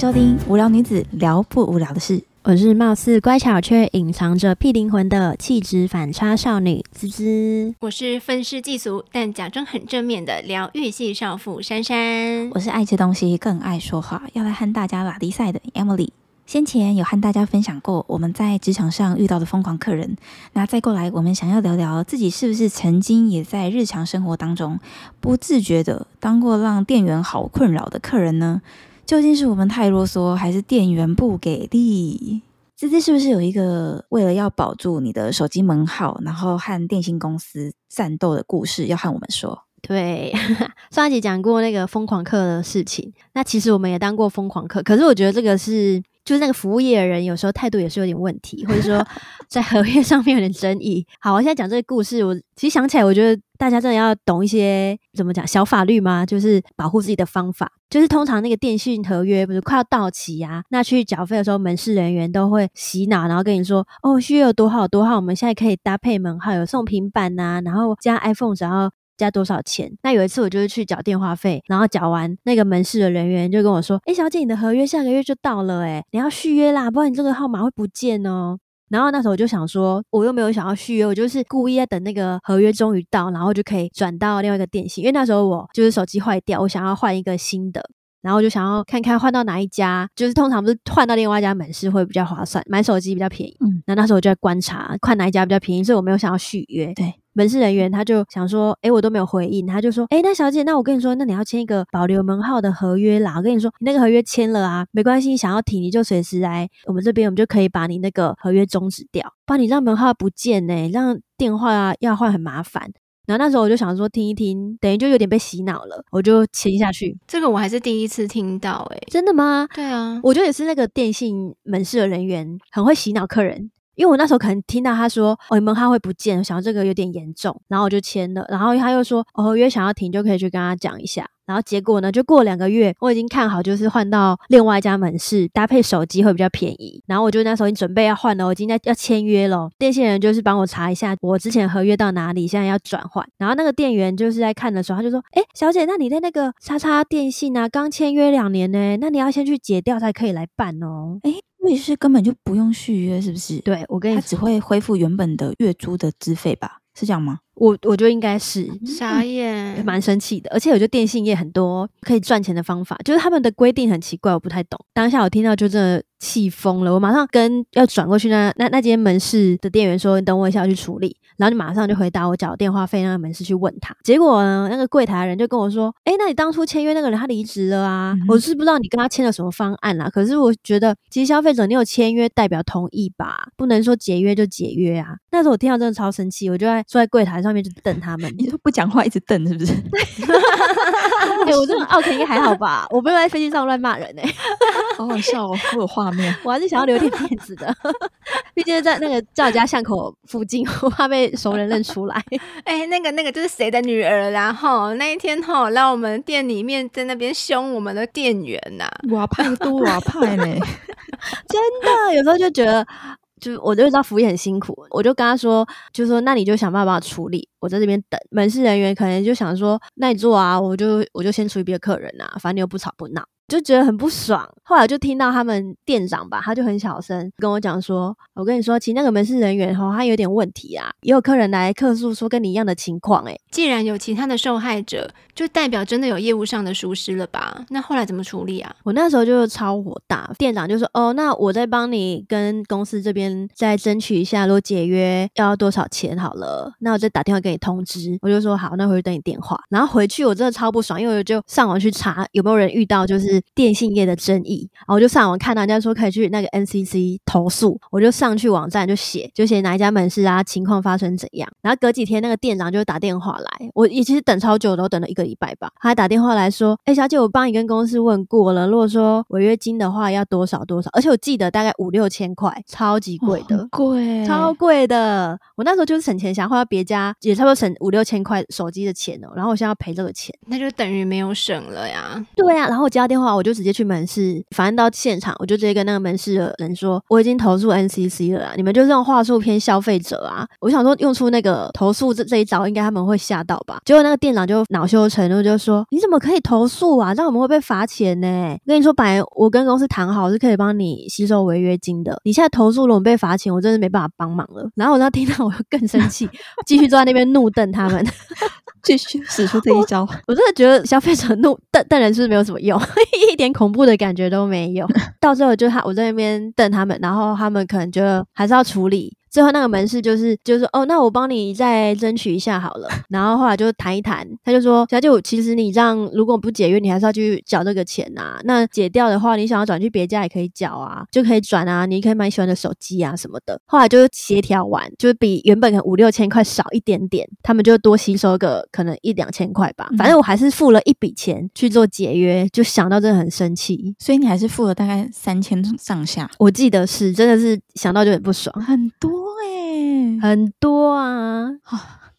收听无聊女子聊不无聊的事，我是貌似乖巧却隐藏着屁灵魂的气质反差少女滋滋，我是愤世嫉俗但假装很正面的疗愈系少妇珊珊，我是爱吃东西更爱说话，要来和大家拉低赛的 Emily。先前有和大家分享过我们在职场上遇到的疯狂客人，那再过来，我们想要聊聊自己是不是曾经也在日常生活当中不自觉的当过让店员好困扰的客人呢？究竟是我们太啰嗦，还是店员不给力？滋滋是不是有一个为了要保住你的手机门号，然后和电信公司战斗的故事要和我们说？对，上一集讲过那个疯狂客的事情，那其实我们也当过疯狂客，可是我觉得这个是。就是那个服务业的人，有时候态度也是有点问题，或者说 在合约上面有点争议。好，我现在讲这个故事，我其实想起来，我觉得大家真的要懂一些怎么讲小法律吗？就是保护自己的方法。就是通常那个电信合约不是快要到期呀、啊，那去缴费的时候，门市人员都会洗脑，然后跟你说：“哦，需要有多好多好，我们现在可以搭配门号，有送平板呐、啊，然后加 iPhone，然后。”加多少钱？那有一次我就是去缴电话费，然后缴完，那个门市的人员就跟我说：“哎、欸，小姐，你的合约下个月就到了，哎，你要续约啦，不然你这个号码会不见哦。”然后那时候我就想说，我又没有想要续约，我就是故意在等那个合约终于到，然后就可以转到另外一个电信，因为那时候我就是手机坏掉，我想要换一个新的，然后我就想要看看换到哪一家，就是通常不是换到另外一家门市会比较划算，买手机比较便宜。嗯，那那时候我就在观察，看哪一家比较便宜，所以我没有想要续约。对。门市人员他就想说，诶，我都没有回应，他就说，诶，那小姐，那我跟你说，那你要签一个保留门号的合约啦。我跟你说，你那个合约签了啊，没关系，你想要停你就随时来我们这边，我们就可以把你那个合约终止掉，不然你让门号不见呢，让电话要换很麻烦。然后那时候我就想说，听一听，等于就有点被洗脑了，我就签下去。这个我还是第一次听到，诶，真的吗？对啊，我觉得也是那个电信门市的人员很会洗脑客人。因为我那时候可能听到他说，哦，你门号会不见，我想到这个有点严重，然后我就签了。然后他又说，哦，合约想要停就可以去跟他讲一下。然后结果呢，就过两个月，我已经看好就是换到另外一家门市，搭配手机会比较便宜。然后我就那时候已经准备要换了，我今天要签约了。电信人就是帮我查一下我之前合约到哪里，现在要转换。然后那个店员就是在看的时候，他就说，哎，小姐，那你在那个叉叉电信啊，刚签约两年呢，那你要先去解掉才可以来办哦。哎。所以是根本就不用续约，是不是？对，我跟你说，他只会恢复原本的月租的资费吧？是这样吗？我我觉得应该是傻眼，蛮生气的。而且我觉得电信业很多可以赚钱的方法，就是他们的规定很奇怪，我不太懂。当下我听到就真的气疯了，我马上跟要转过去那那那间门市的店员说：“你等我一下，我去处理。”然后你马上就回答我缴电话费那个门市去问他。结果呢，那个柜台的人就跟我说：“哎，那你当初签约那个人他离职了啊？嗯、我是不知道你跟他签了什么方案啦。可是我觉得，其实消费者你有签约代表同意吧，不能说解约就解约啊。”那时候我听到真的超生气，我就在坐在柜台上。上面就瞪他们，你都不讲话，一直瞪，是不是？欸、我这种 OK 应该还好吧？我不会在飞机上乱骂人呢、欸，好好笑哦，我有画面。我还是想要留点面子的，毕竟在那个赵家巷口附近，我怕被熟人认出来。哎、欸，那个那个就是谁的女儿？然后那一天吼，来我们店里面在那边凶我们的店员呐、啊，哇派多哇派呢，真的有时候就觉得。就我就知道服务很辛苦，我就跟他说，就说那你就想办法处理，我在这边等。门市人员可能就想说，那你做啊，我就我就先处理别的客人啊，反正你又不吵不闹。就觉得很不爽，后来就听到他们店长吧，他就很小声跟我讲说：“我跟你说，其实那个门市人员哈，他有点问题啊，也有客人来客诉说跟你一样的情况。”诶，既然有其他的受害者，就代表真的有业务上的疏失了吧？那后来怎么处理啊？我那时候就超火大，店长就说：“哦，那我再帮你跟公司这边再争取一下，如果解约要多少钱好了，那我再打电话给你通知。”我就说：“好，那回去等你电话。”然后回去我真的超不爽，因为我就上网去查有没有人遇到就是。电信业的争议，然后我就上网看到人家说可以去那个 NCC 投诉，我就上去网站就写，就写哪一家门市啊，情况发生怎样。然后隔几天那个店长就打电话来，我也其实等超久的，我等了一个礼拜吧。他还打电话来说：“哎，小姐，我帮你跟公司问过了，如果说违约金的话要多少多少，而且我记得大概五六千块，超级贵的，贵，超贵的。我那时候就是省钱，想换到别家也差不多省五六千块手机的钱哦。然后我现在要赔这个钱，那就等于没有省了呀。对呀、啊，然后我接到电话。话，我就直接去门市，反正到现场，我就直接跟那个门市的人说，我已经投诉 NCC 了，你们就这种话术骗消费者啊！我想说用出那个投诉这这一招，应该他们会吓到吧？结果那个店长就恼羞成怒，就说：“你怎么可以投诉啊？这样我们会被罚钱呢、欸！我跟你说，本来我跟公司谈好是可以帮你吸收违约金的，你现在投诉了，我们被罚钱，我真是没办法帮忙了。”然后我那听到，我就更生气，继续坐在那边怒瞪他们。继续使出这一招，我，我真的觉得消费者怒瞪瞪人是没有什么用，一点恐怖的感觉都没有。到最后就他我在那边瞪他们，然后他们可能就还是要处理。最后那个门市就是就是说哦，那我帮你再争取一下好了。然后后来就谈一谈，他就说，小姐，其实你这样如果不解约，你还是要去缴这个钱啊。那解掉的话，你想要转去别家也可以缴啊，就可以转啊，你可以买你喜欢的手机啊什么的。后来就协调完，就是比原本的五六千块少一点点，他们就多吸收个可能一两千块吧。反正我还是付了一笔钱去做解约，就想到真的很生气。所以你还是付了大概三千上下，我记得是，真的是想到就很不爽，很多。对，很多啊，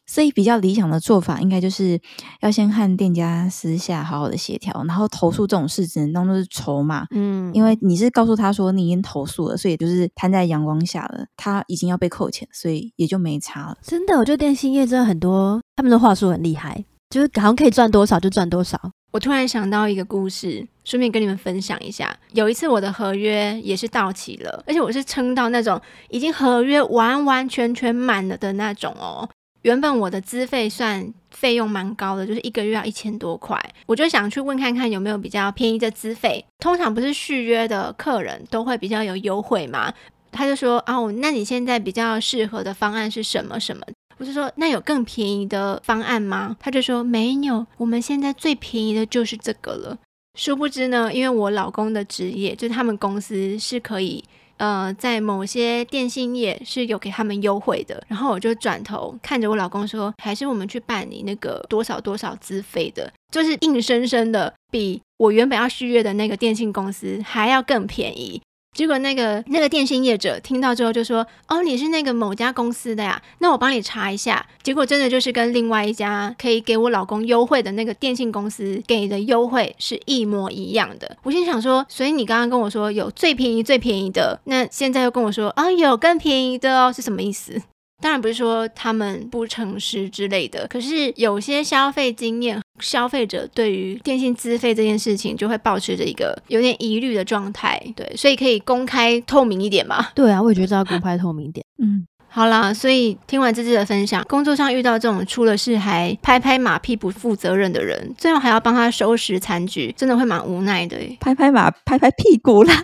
所以比较理想的做法，应该就是要先和店家私下好好的协调，然后投诉这种事只能当做是筹码，嗯，因为你是告诉他说你已经投诉了，所以就是摊在阳光下了，他已经要被扣钱，所以也就没差了。真的，我觉得电信业真的很多，他们的话术很厉害，就是好像可以赚多少就赚多少。我突然想到一个故事，顺便跟你们分享一下。有一次我的合约也是到期了，而且我是撑到那种已经合约完完全全满了的那种哦。原本我的资费算费用蛮高的，就是一个月要一千多块，我就想去问看看有没有比较便宜的资费。通常不是续约的客人都会比较有优惠吗？他就说：“哦，那你现在比较适合的方案是什么什么？”我就说，那有更便宜的方案吗？他就说没有，我们现在最便宜的就是这个了。殊不知呢，因为我老公的职业，就是他们公司是可以，呃，在某些电信业是有给他们优惠的。然后我就转头看着我老公说，还是我们去办理那个多少多少资费的，就是硬生生的比我原本要续约的那个电信公司还要更便宜。结果那个那个电信业者听到之后就说：“哦，你是那个某家公司的呀？那我帮你查一下。”结果真的就是跟另外一家可以给我老公优惠的那个电信公司给的优惠是一模一样的。我心想说：“所以你刚刚跟我说有最便宜最便宜的，那现在又跟我说啊有更便宜的哦，是什么意思？”当然不是说他们不诚实之类的，可是有些消费经验，消费者对于电信资费这件事情就会保持着一个有点疑虑的状态。对，所以可以公开透明一点嘛？对啊，我也觉得要公开透明一点。嗯，好啦，所以听完这次的分享，工作上遇到这种出了事还拍拍马屁不负责任的人，最后还要帮他收拾残局，真的会蛮无奈的。拍拍马，拍拍屁股啦。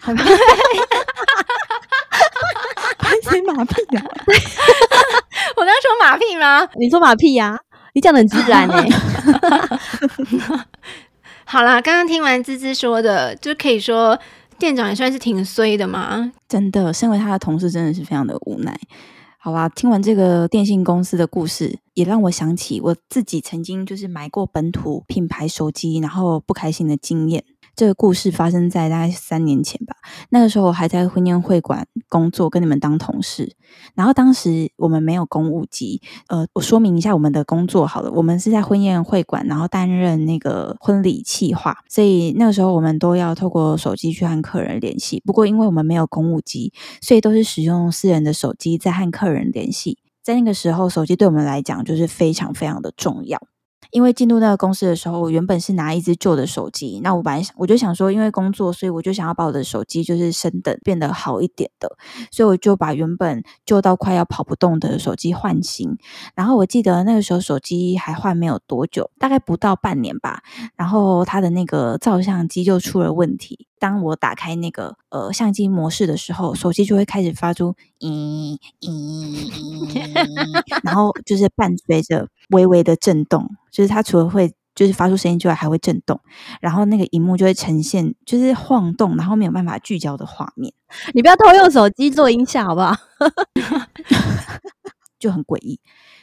拍马屁呀、啊！我刚说马屁吗？你说马屁呀、啊？你讲的很自然哎、欸。好啦，刚刚听完芝芝说的，就可以说店长也算是挺衰的嘛。真的，身为他的同事，真的是非常的无奈。好啦，听完这个电信公司的故事，也让我想起我自己曾经就是买过本土品牌手机，然后不开心的经验。这个故事发生在大概三年前吧，那个时候我还在婚宴会馆工作，跟你们当同事。然后当时我们没有公务机，呃，我说明一下我们的工作好了，我们是在婚宴会馆，然后担任那个婚礼企划，所以那个时候我们都要透过手机去和客人联系。不过因为我们没有公务机，所以都是使用私人的手机在和客人联系。在那个时候，手机对我们来讲就是非常非常的重要。因为进入那个公司的时候，我原本是拿一只旧的手机，那我本来想，我就想说，因为工作，所以我就想要把我的手机就是升等变得好一点的，所以我就把原本旧到快要跑不动的手机换新。然后我记得那个时候手机还换没有多久，大概不到半年吧，然后它的那个照相机就出了问题。当我打开那个呃相机模式的时候，手机就会开始发出咦咦咦，然后就是伴随着微微的震动，就是它除了会就是发出声音之外，还会震动，然后那个荧幕就会呈现就是晃动，然后没有办法聚焦的画面。你不要偷用手机做音效好不好？就很诡异。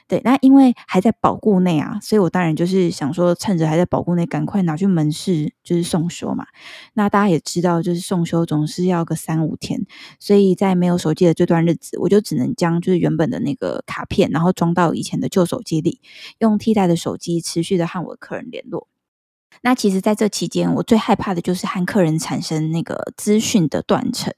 对，那因为还在保固内啊，所以我当然就是想说，趁着还在保固内，赶快拿去门市就是送修嘛。那大家也知道，就是送修总是要个三五天，所以在没有手机的这段日子，我就只能将就是原本的那个卡片，然后装到以前的旧手机里，用替代的手机持续的和我的客人联络。那其实，在这期间，我最害怕的就是和客人产生那个资讯的断层，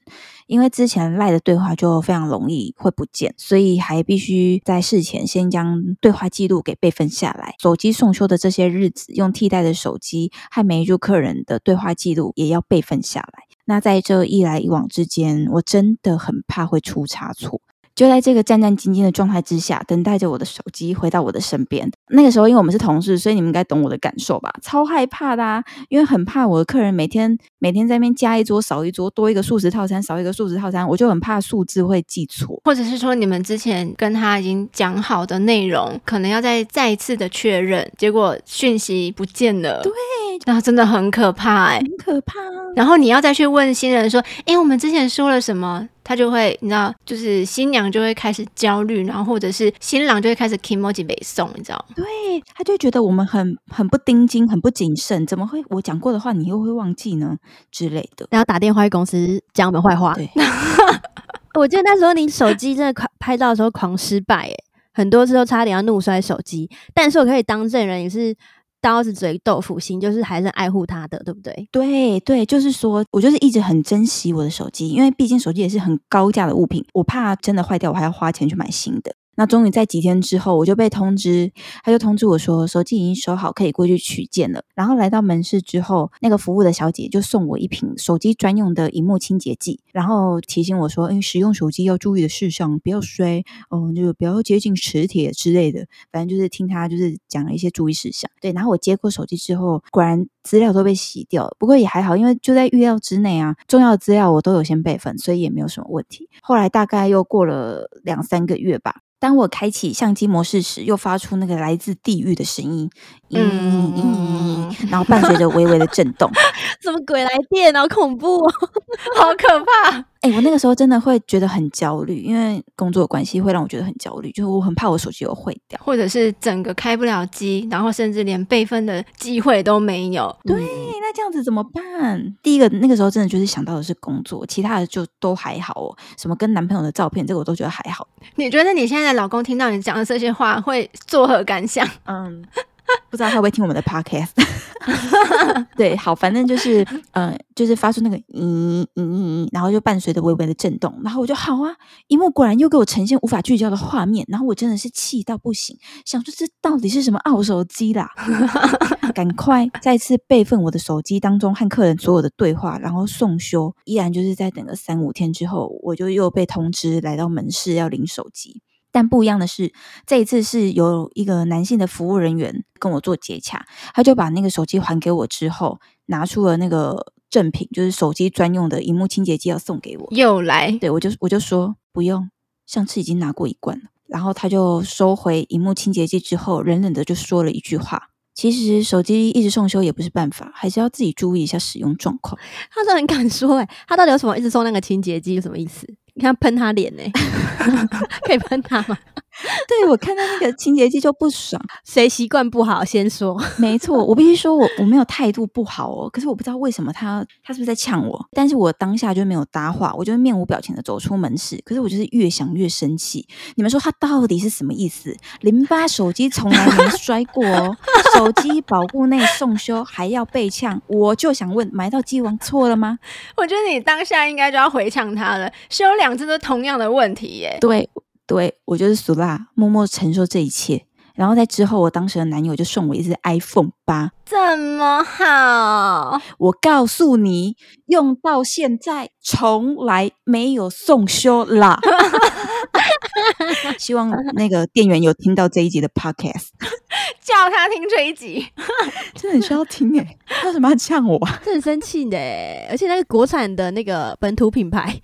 因为之前赖的对话就非常容易会不见，所以还必须在事前先将对话记录给备份下来。手机送修的这些日子，用替代的手机和没入客人的对话记录也要备份下来。那在这一来一往之间，我真的很怕会出差错。就在这个战战兢兢的状态之下，等待着我的手机回到我的身边。那个时候，因为我们是同事，所以你们应该懂我的感受吧？超害怕的啊，因为很怕我的客人每天每天在那边加一桌少一桌，多一个素食套餐少一个素食套餐，我就很怕数字会记错，或者是说你们之前跟他已经讲好的内容，可能要再再一次的确认，结果讯息不见了。对，那真的很可怕哎、欸，很可怕。然后你要再去问新人说：“哎，我们之前说了什么？”他就会，你知道，就是新娘就会开始焦虑，然后或者是新郎就会开始 kimochi 北宋，你知道吗？对，他就觉得我们很很不盯紧，很不谨慎，怎么会我讲过的话你又会忘记呢之类的？然后打电话去公司讲我们坏话。对，我记得那时候你手机真的狂拍照的时候狂失败，哎，很多次都差点要怒摔手机，但是我可以当证人，也是。刀子嘴豆腐心，就是还是爱护他的，对不对？对对，就是说我就是一直很珍惜我的手机，因为毕竟手机也是很高价的物品，我怕真的坏掉，我还要花钱去买新的。那终于在几天之后，我就被通知，他就通知我说手机已经收好，可以过去取件了。然后来到门市之后，那个服务的小姐就送我一瓶手机专用的荧幕清洁剂，然后提醒我说，嗯，使用手机要注意的事项，不要摔，嗯，就不要接近磁铁之类的。反正就是听他就是讲了一些注意事项。对，然后我接过手机之后，果然资料都被洗掉了，不过也还好，因为就在预料之内啊，重要资料我都有先备份，所以也没有什么问题。后来大概又过了两三个月吧。当我开启相机模式时，又发出那个来自地狱的声音，嗯嗯，然后伴随着微微的震动，什么鬼来电？好恐怖哦，好可怕！哎、欸，我那个时候真的会觉得很焦虑，因为工作关系会让我觉得很焦虑，就是我很怕我手机有坏掉，或者是整个开不了机，然后甚至连备份的机会都没有。对，那这样子怎么办？第一个那个时候真的就是想到的是工作，其他的就都还好哦。什么跟男朋友的照片，这个我都觉得还好。你觉得你现在的老公听到你讲的这些话会作何感想？嗯。不知道他会不会听我们的 podcast？对，好，反正就是，嗯、就是发出那个嗯嗯嗯，然后就伴随着微微的震动，然后我就好啊，萤幕果然又给我呈现无法聚焦的画面，然后我真的是气到不行，想说这到底是什么二手机啦？赶快再次备份我的手机当中和客人所有的对话，然后送修，依然就是在等个三五天之后，我就又被通知来到门市要领手机。但不一样的是，这一次是有一个男性的服务人员跟我做接洽，他就把那个手机还给我之后，拿出了那个赠品，就是手机专用的荧幕清洁剂要送给我。又来，对，我就我就说不用，上次已经拿过一罐了。然后他就收回荧幕清洁剂之后，冷冷的就说了一句话：“其实手机一直送修也不是办法，还是要自己注意一下使用状况。”他都很敢说，诶，他到底有什么一直送那个清洁剂，有什么意思？你看喷他脸呢、可以喷他吗？对，我看到那个清洁剂就不爽，谁习惯不好先说。没错，我必须说我我没有态度不好哦，可是我不知道为什么他他是不是在呛我？但是我当下就没有搭话，我就面无表情的走出门市。可是我就是越想越生气。你们说他到底是什么意思？零八手机从来没摔过哦，手机保护内送修还要被呛，我就想问，买到鸡王错了吗？我觉得你当下应该就要回呛他了，修两。次都同样的问题耶。对，对我就是俗辣，默默承受这一切。然后在之后，我当时的男友就送我一只 iPhone 八，这么好。我告诉你，用到现在从来没有送修啦。希望那个店员有听到这一集的 Podcast，叫他听这一集，真的很需要听哎。他为什么要呛我？这很生气的，而且那个国产的那个本土品牌。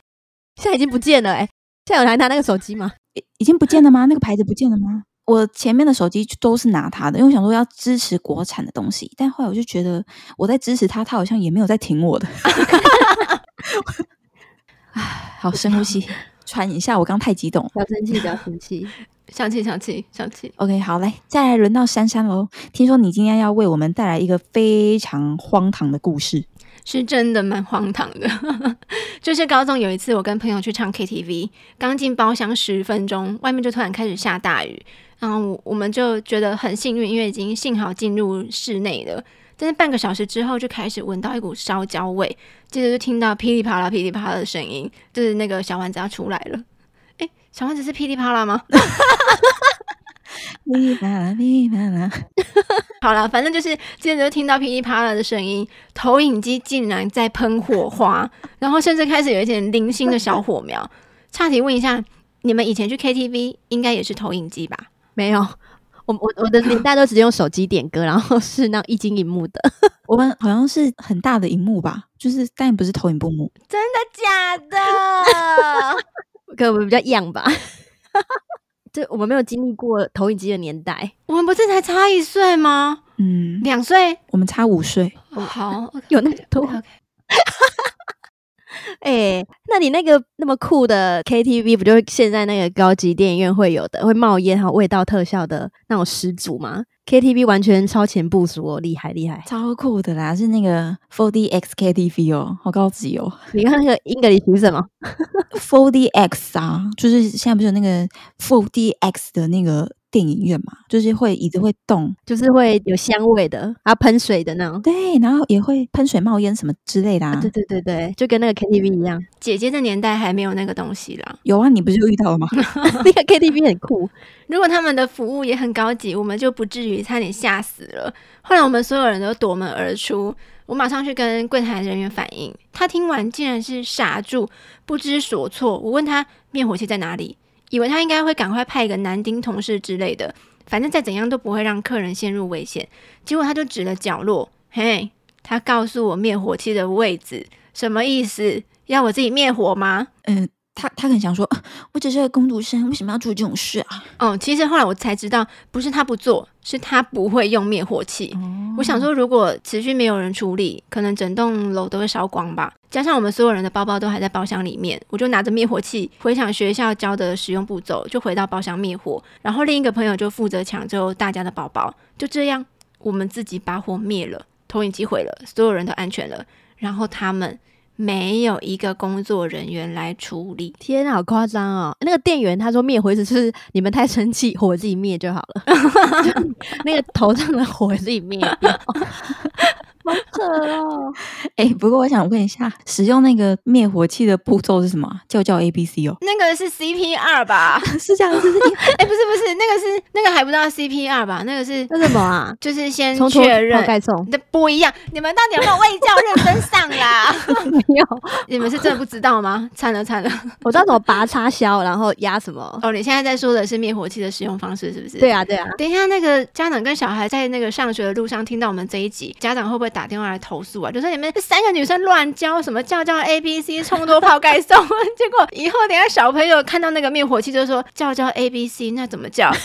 现在已经不见了哎、欸！现在有人拿那个手机吗？已已经不见了吗？那个牌子不见了吗？我前面的手机都是拿他的，因为我想说要支持国产的东西，但后来我就觉得我在支持他，他好像也没有在挺我的。唉，好，深呼吸，喘一下。我刚太激动，不要生气，不要生气，小气，小气，小气。OK，好，来，再来轮到珊珊喽。听说你今天要为我们带来一个非常荒唐的故事。是真的蛮荒唐的，就是高中有一次，我跟朋友去唱 KTV，刚进包厢十分钟，外面就突然开始下大雨，然后我我们就觉得很幸运，因为已经幸好进入室内了。但是半个小时之后就开始闻到一股烧焦味，接着就听到噼里啪啦、噼里啪啦的声音，就是那个小丸子要出来了。哎，小丸子是噼里啪啦吗？噼里啪啦，噼里啪啦。好了，反正就是接着就听到噼里啪啦的声音，投影机竟然在喷火花，然后甚至开始有一点零星的小火苗。差题问一下，你们以前去 KTV 应该也是投影机吧？没有。我我我的年代都直接用手机点歌，然后是那一晶一幕的。我们好像是很大的荧幕吧，就是但不是投影布幕。真的假的？可能我们比较样吧。这我们没有经历过投影机的年代。我们不是才差一岁吗？嗯，两岁。我们差五岁。好，有那么多。哎、欸，那你那个那么酷的 KTV，不就是现在那个高级电影院会有的，会冒烟还有味道特效的那种始祖吗？KTV 完全超前部署哦，厉害厉害，超酷的啦！是那个 4DX KTV 哦，好高级哦。你看那个 English 是什么 ？4DX 啊，就是现在不是有那个 4DX 的那个。电影院嘛，就是会椅子会动，就是会有香味的，然后喷水的那种。对，然后也会喷水冒烟什么之类的啊。啊对对对对，就跟那个 KTV 一样。姐姐的年代还没有那个东西啦。有啊，你不是就遇到了吗？那个 KTV 很酷，如果他们的服务也很高级，我们就不至于差点吓死了。后来我们所有人都夺门而出，我马上去跟柜台人员反映，他听完竟然是傻住，不知所措。我问他灭火器在哪里？以为他应该会赶快派一个男丁同事之类的，反正再怎样都不会让客人陷入危险。结果他就指了角落，嘿，他告诉我灭火器的位置，什么意思？要我自己灭火吗？嗯。他他可能想说，我只是个工读生，为什么要做这种事啊？哦，其实后来我才知道，不是他不做，是他不会用灭火器。哦、我想说，如果持续没有人处理，可能整栋楼都会烧光吧。加上我们所有人的包包都还在包厢里面，我就拿着灭火器回想学校教的使用步骤，就回到包厢灭火。然后另一个朋友就负责抢救大家的包包。就这样，我们自己把火灭了，投影机毁了，所有人都安全了。然后他们。没有一个工作人员来处理，天啊，好夸张哦！那个店员他说灭火只是你们太生气，火自己灭就好了。那个头上的火自己灭掉。好扯哦！哎、欸，不过我想问一下，使用那个灭火器的步骤是什么？就叫 A B C 哦。那个是 C P R 吧？是这样子？哎、欸，不是不是，那个是那个还不知道 C P R 吧？那个是那什么啊？就是先确认。盖送。那不一样，你们到底有没有卫教认真上啦？没有，你们是真的不知道吗？惨了惨了！我知道怎么拔插销，然后压什么。哦，你现在在说的是灭火器的使用方式，是不是？对啊对啊。等一下，那个家长跟小孩在那个上学的路上听到我们这一集，家长会不会打电话来投诉啊？就说你们这三个女生乱教什么叫叫 A B C 冲多泡盖送，结果以后等下小朋友看到那个灭火器就说叫叫 A B C，那怎么叫？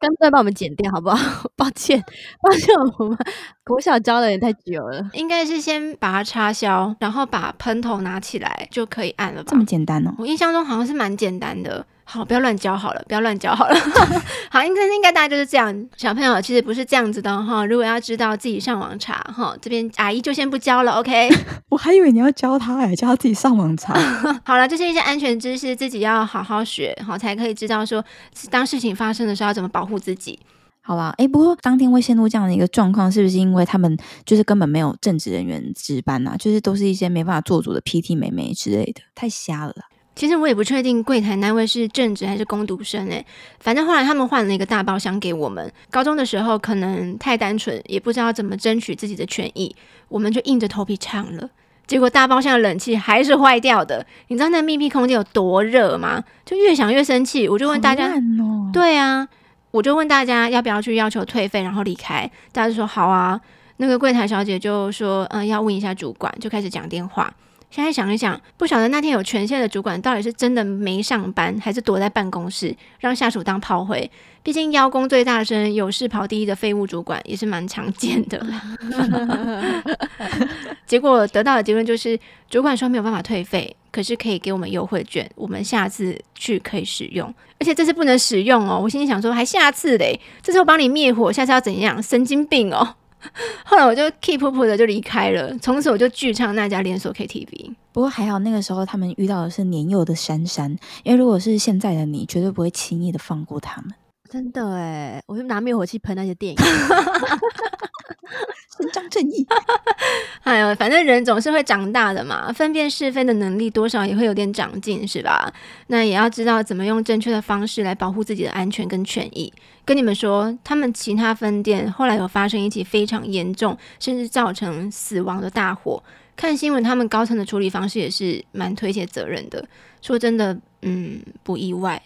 干脆把我们剪掉好不好？抱歉，抱歉，我们国小教的也太久了。应该是先把它插销，然后把喷头拿起来就可以按了吧？这么简单哦？我印象中好像是蛮简单的。好，不要乱教好了，不要乱教好了。好，应该应该大家就是这样。小朋友其实不是这样子的哈。如果要知道，自己上网查哈。这边阿姨就先不教了，OK？我还以为你要教他哎，教他自己上网查。好了，这是一些安全知识，自己要好好学，好才可以知道说，当事情发生的时候要怎么保护自己。好啦，哎，不过当天会陷入这样的一个状况，是不是因为他们就是根本没有正职人员值班呐、啊？就是都是一些没办法做主的 PT 美眉之类的，太瞎了。其实我也不确定柜台那位是正职还是工读生诶，反正后来他们换了一个大包厢给我们。高中的时候可能太单纯，也不知道怎么争取自己的权益，我们就硬着头皮唱了。结果大包厢的冷气还是坏掉的，你知道那密闭空间有多热吗？就越想越生气，我就问大家，哦、对啊，我就问大家要不要去要求退费，然后离开。大家就说好啊。那个柜台小姐就说，嗯，要问一下主管，就开始讲电话。现在想一想，不晓得那天有权限的主管到底是真的没上班，还是躲在办公室让下属当炮灰。毕竟邀功最大声、有事跑第一的废物主管也是蛮常见的。结果得到的结论就是，主管说没有办法退费，可是可以给我们优惠券，我们下次去可以使用。而且这次不能使用哦，我心里想说，还下次嘞？这次我帮你灭火，下次要怎样？神经病哦！后来我就 keep 噗噗的就离开了，从此我就拒唱那家连锁 KTV。不过还好那个时候他们遇到的是年幼的珊珊，因为如果是现在的你，绝对不会轻易的放过他们。真的哎，我就拿灭火器喷那些电影。伸张正义。哎呦，反正人总是会长大的嘛，分辨是非的能力多少也会有点长进，是吧？那也要知道怎么用正确的方式来保护自己的安全跟权益。跟你们说，他们其他分店后来有发生一起非常严重，甚至造成死亡的大火。看新闻，他们高层的处理方式也是蛮推卸责任的。说真的，嗯，不意外。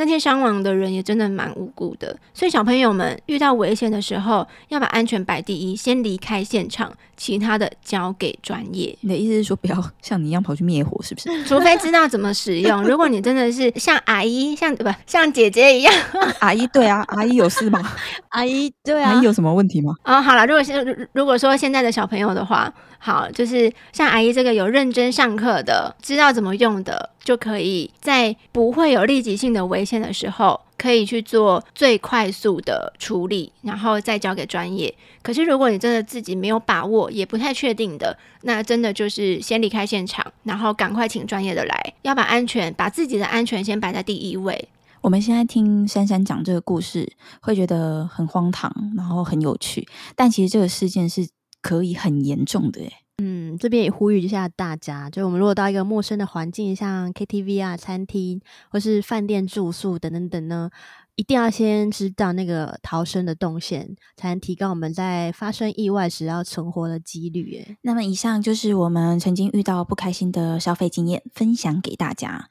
那天伤亡的人也真的蛮无辜的，所以小朋友们遇到危险的时候，要把安全摆第一，先离开现场，其他的交给专业。你的意思是说，不要像你一样跑去灭火，是不是？除非知道怎么使用。如果你真的是像阿姨，像不像姐姐一样，阿姨对啊，阿姨有事吗？阿姨对啊，阿姨有什么问题吗？哦，好了，如果现如果说现在的小朋友的话。好，就是像阿姨这个有认真上课的，知道怎么用的，就可以在不会有立即性的危险的时候，可以去做最快速的处理，然后再交给专业。可是如果你真的自己没有把握，也不太确定的，那真的就是先离开现场，然后赶快请专业的来，要把安全，把自己的安全先摆在第一位。我们现在听珊珊讲这个故事，会觉得很荒唐，然后很有趣，但其实这个事件是。可以很严重的，嗯，这边也呼吁一下大家，就我们如果到一个陌生的环境，像 KTV 啊、餐厅或是饭店住宿等等等呢，一定要先知道那个逃生的动线，才能提高我们在发生意外时要存活的几率。那么以上就是我们曾经遇到不开心的消费经验，分享给大家。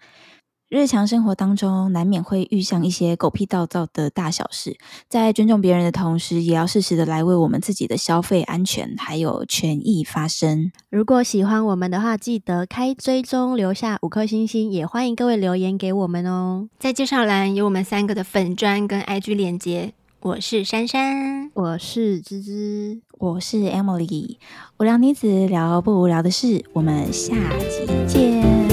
日常生活当中，难免会遇上一些狗屁倒灶的大小事，在尊重别人的同时，也要适时的来为我们自己的消费安全还有权益发声。如果喜欢我们的话，记得开追踪，留下五颗星星，也欢迎各位留言给我们哦。在介绍栏有我们三个的粉砖跟 IG 连接。我是珊珊，我是芝芝，我是 Emily。无聊女子聊不无聊的事，我们下集见。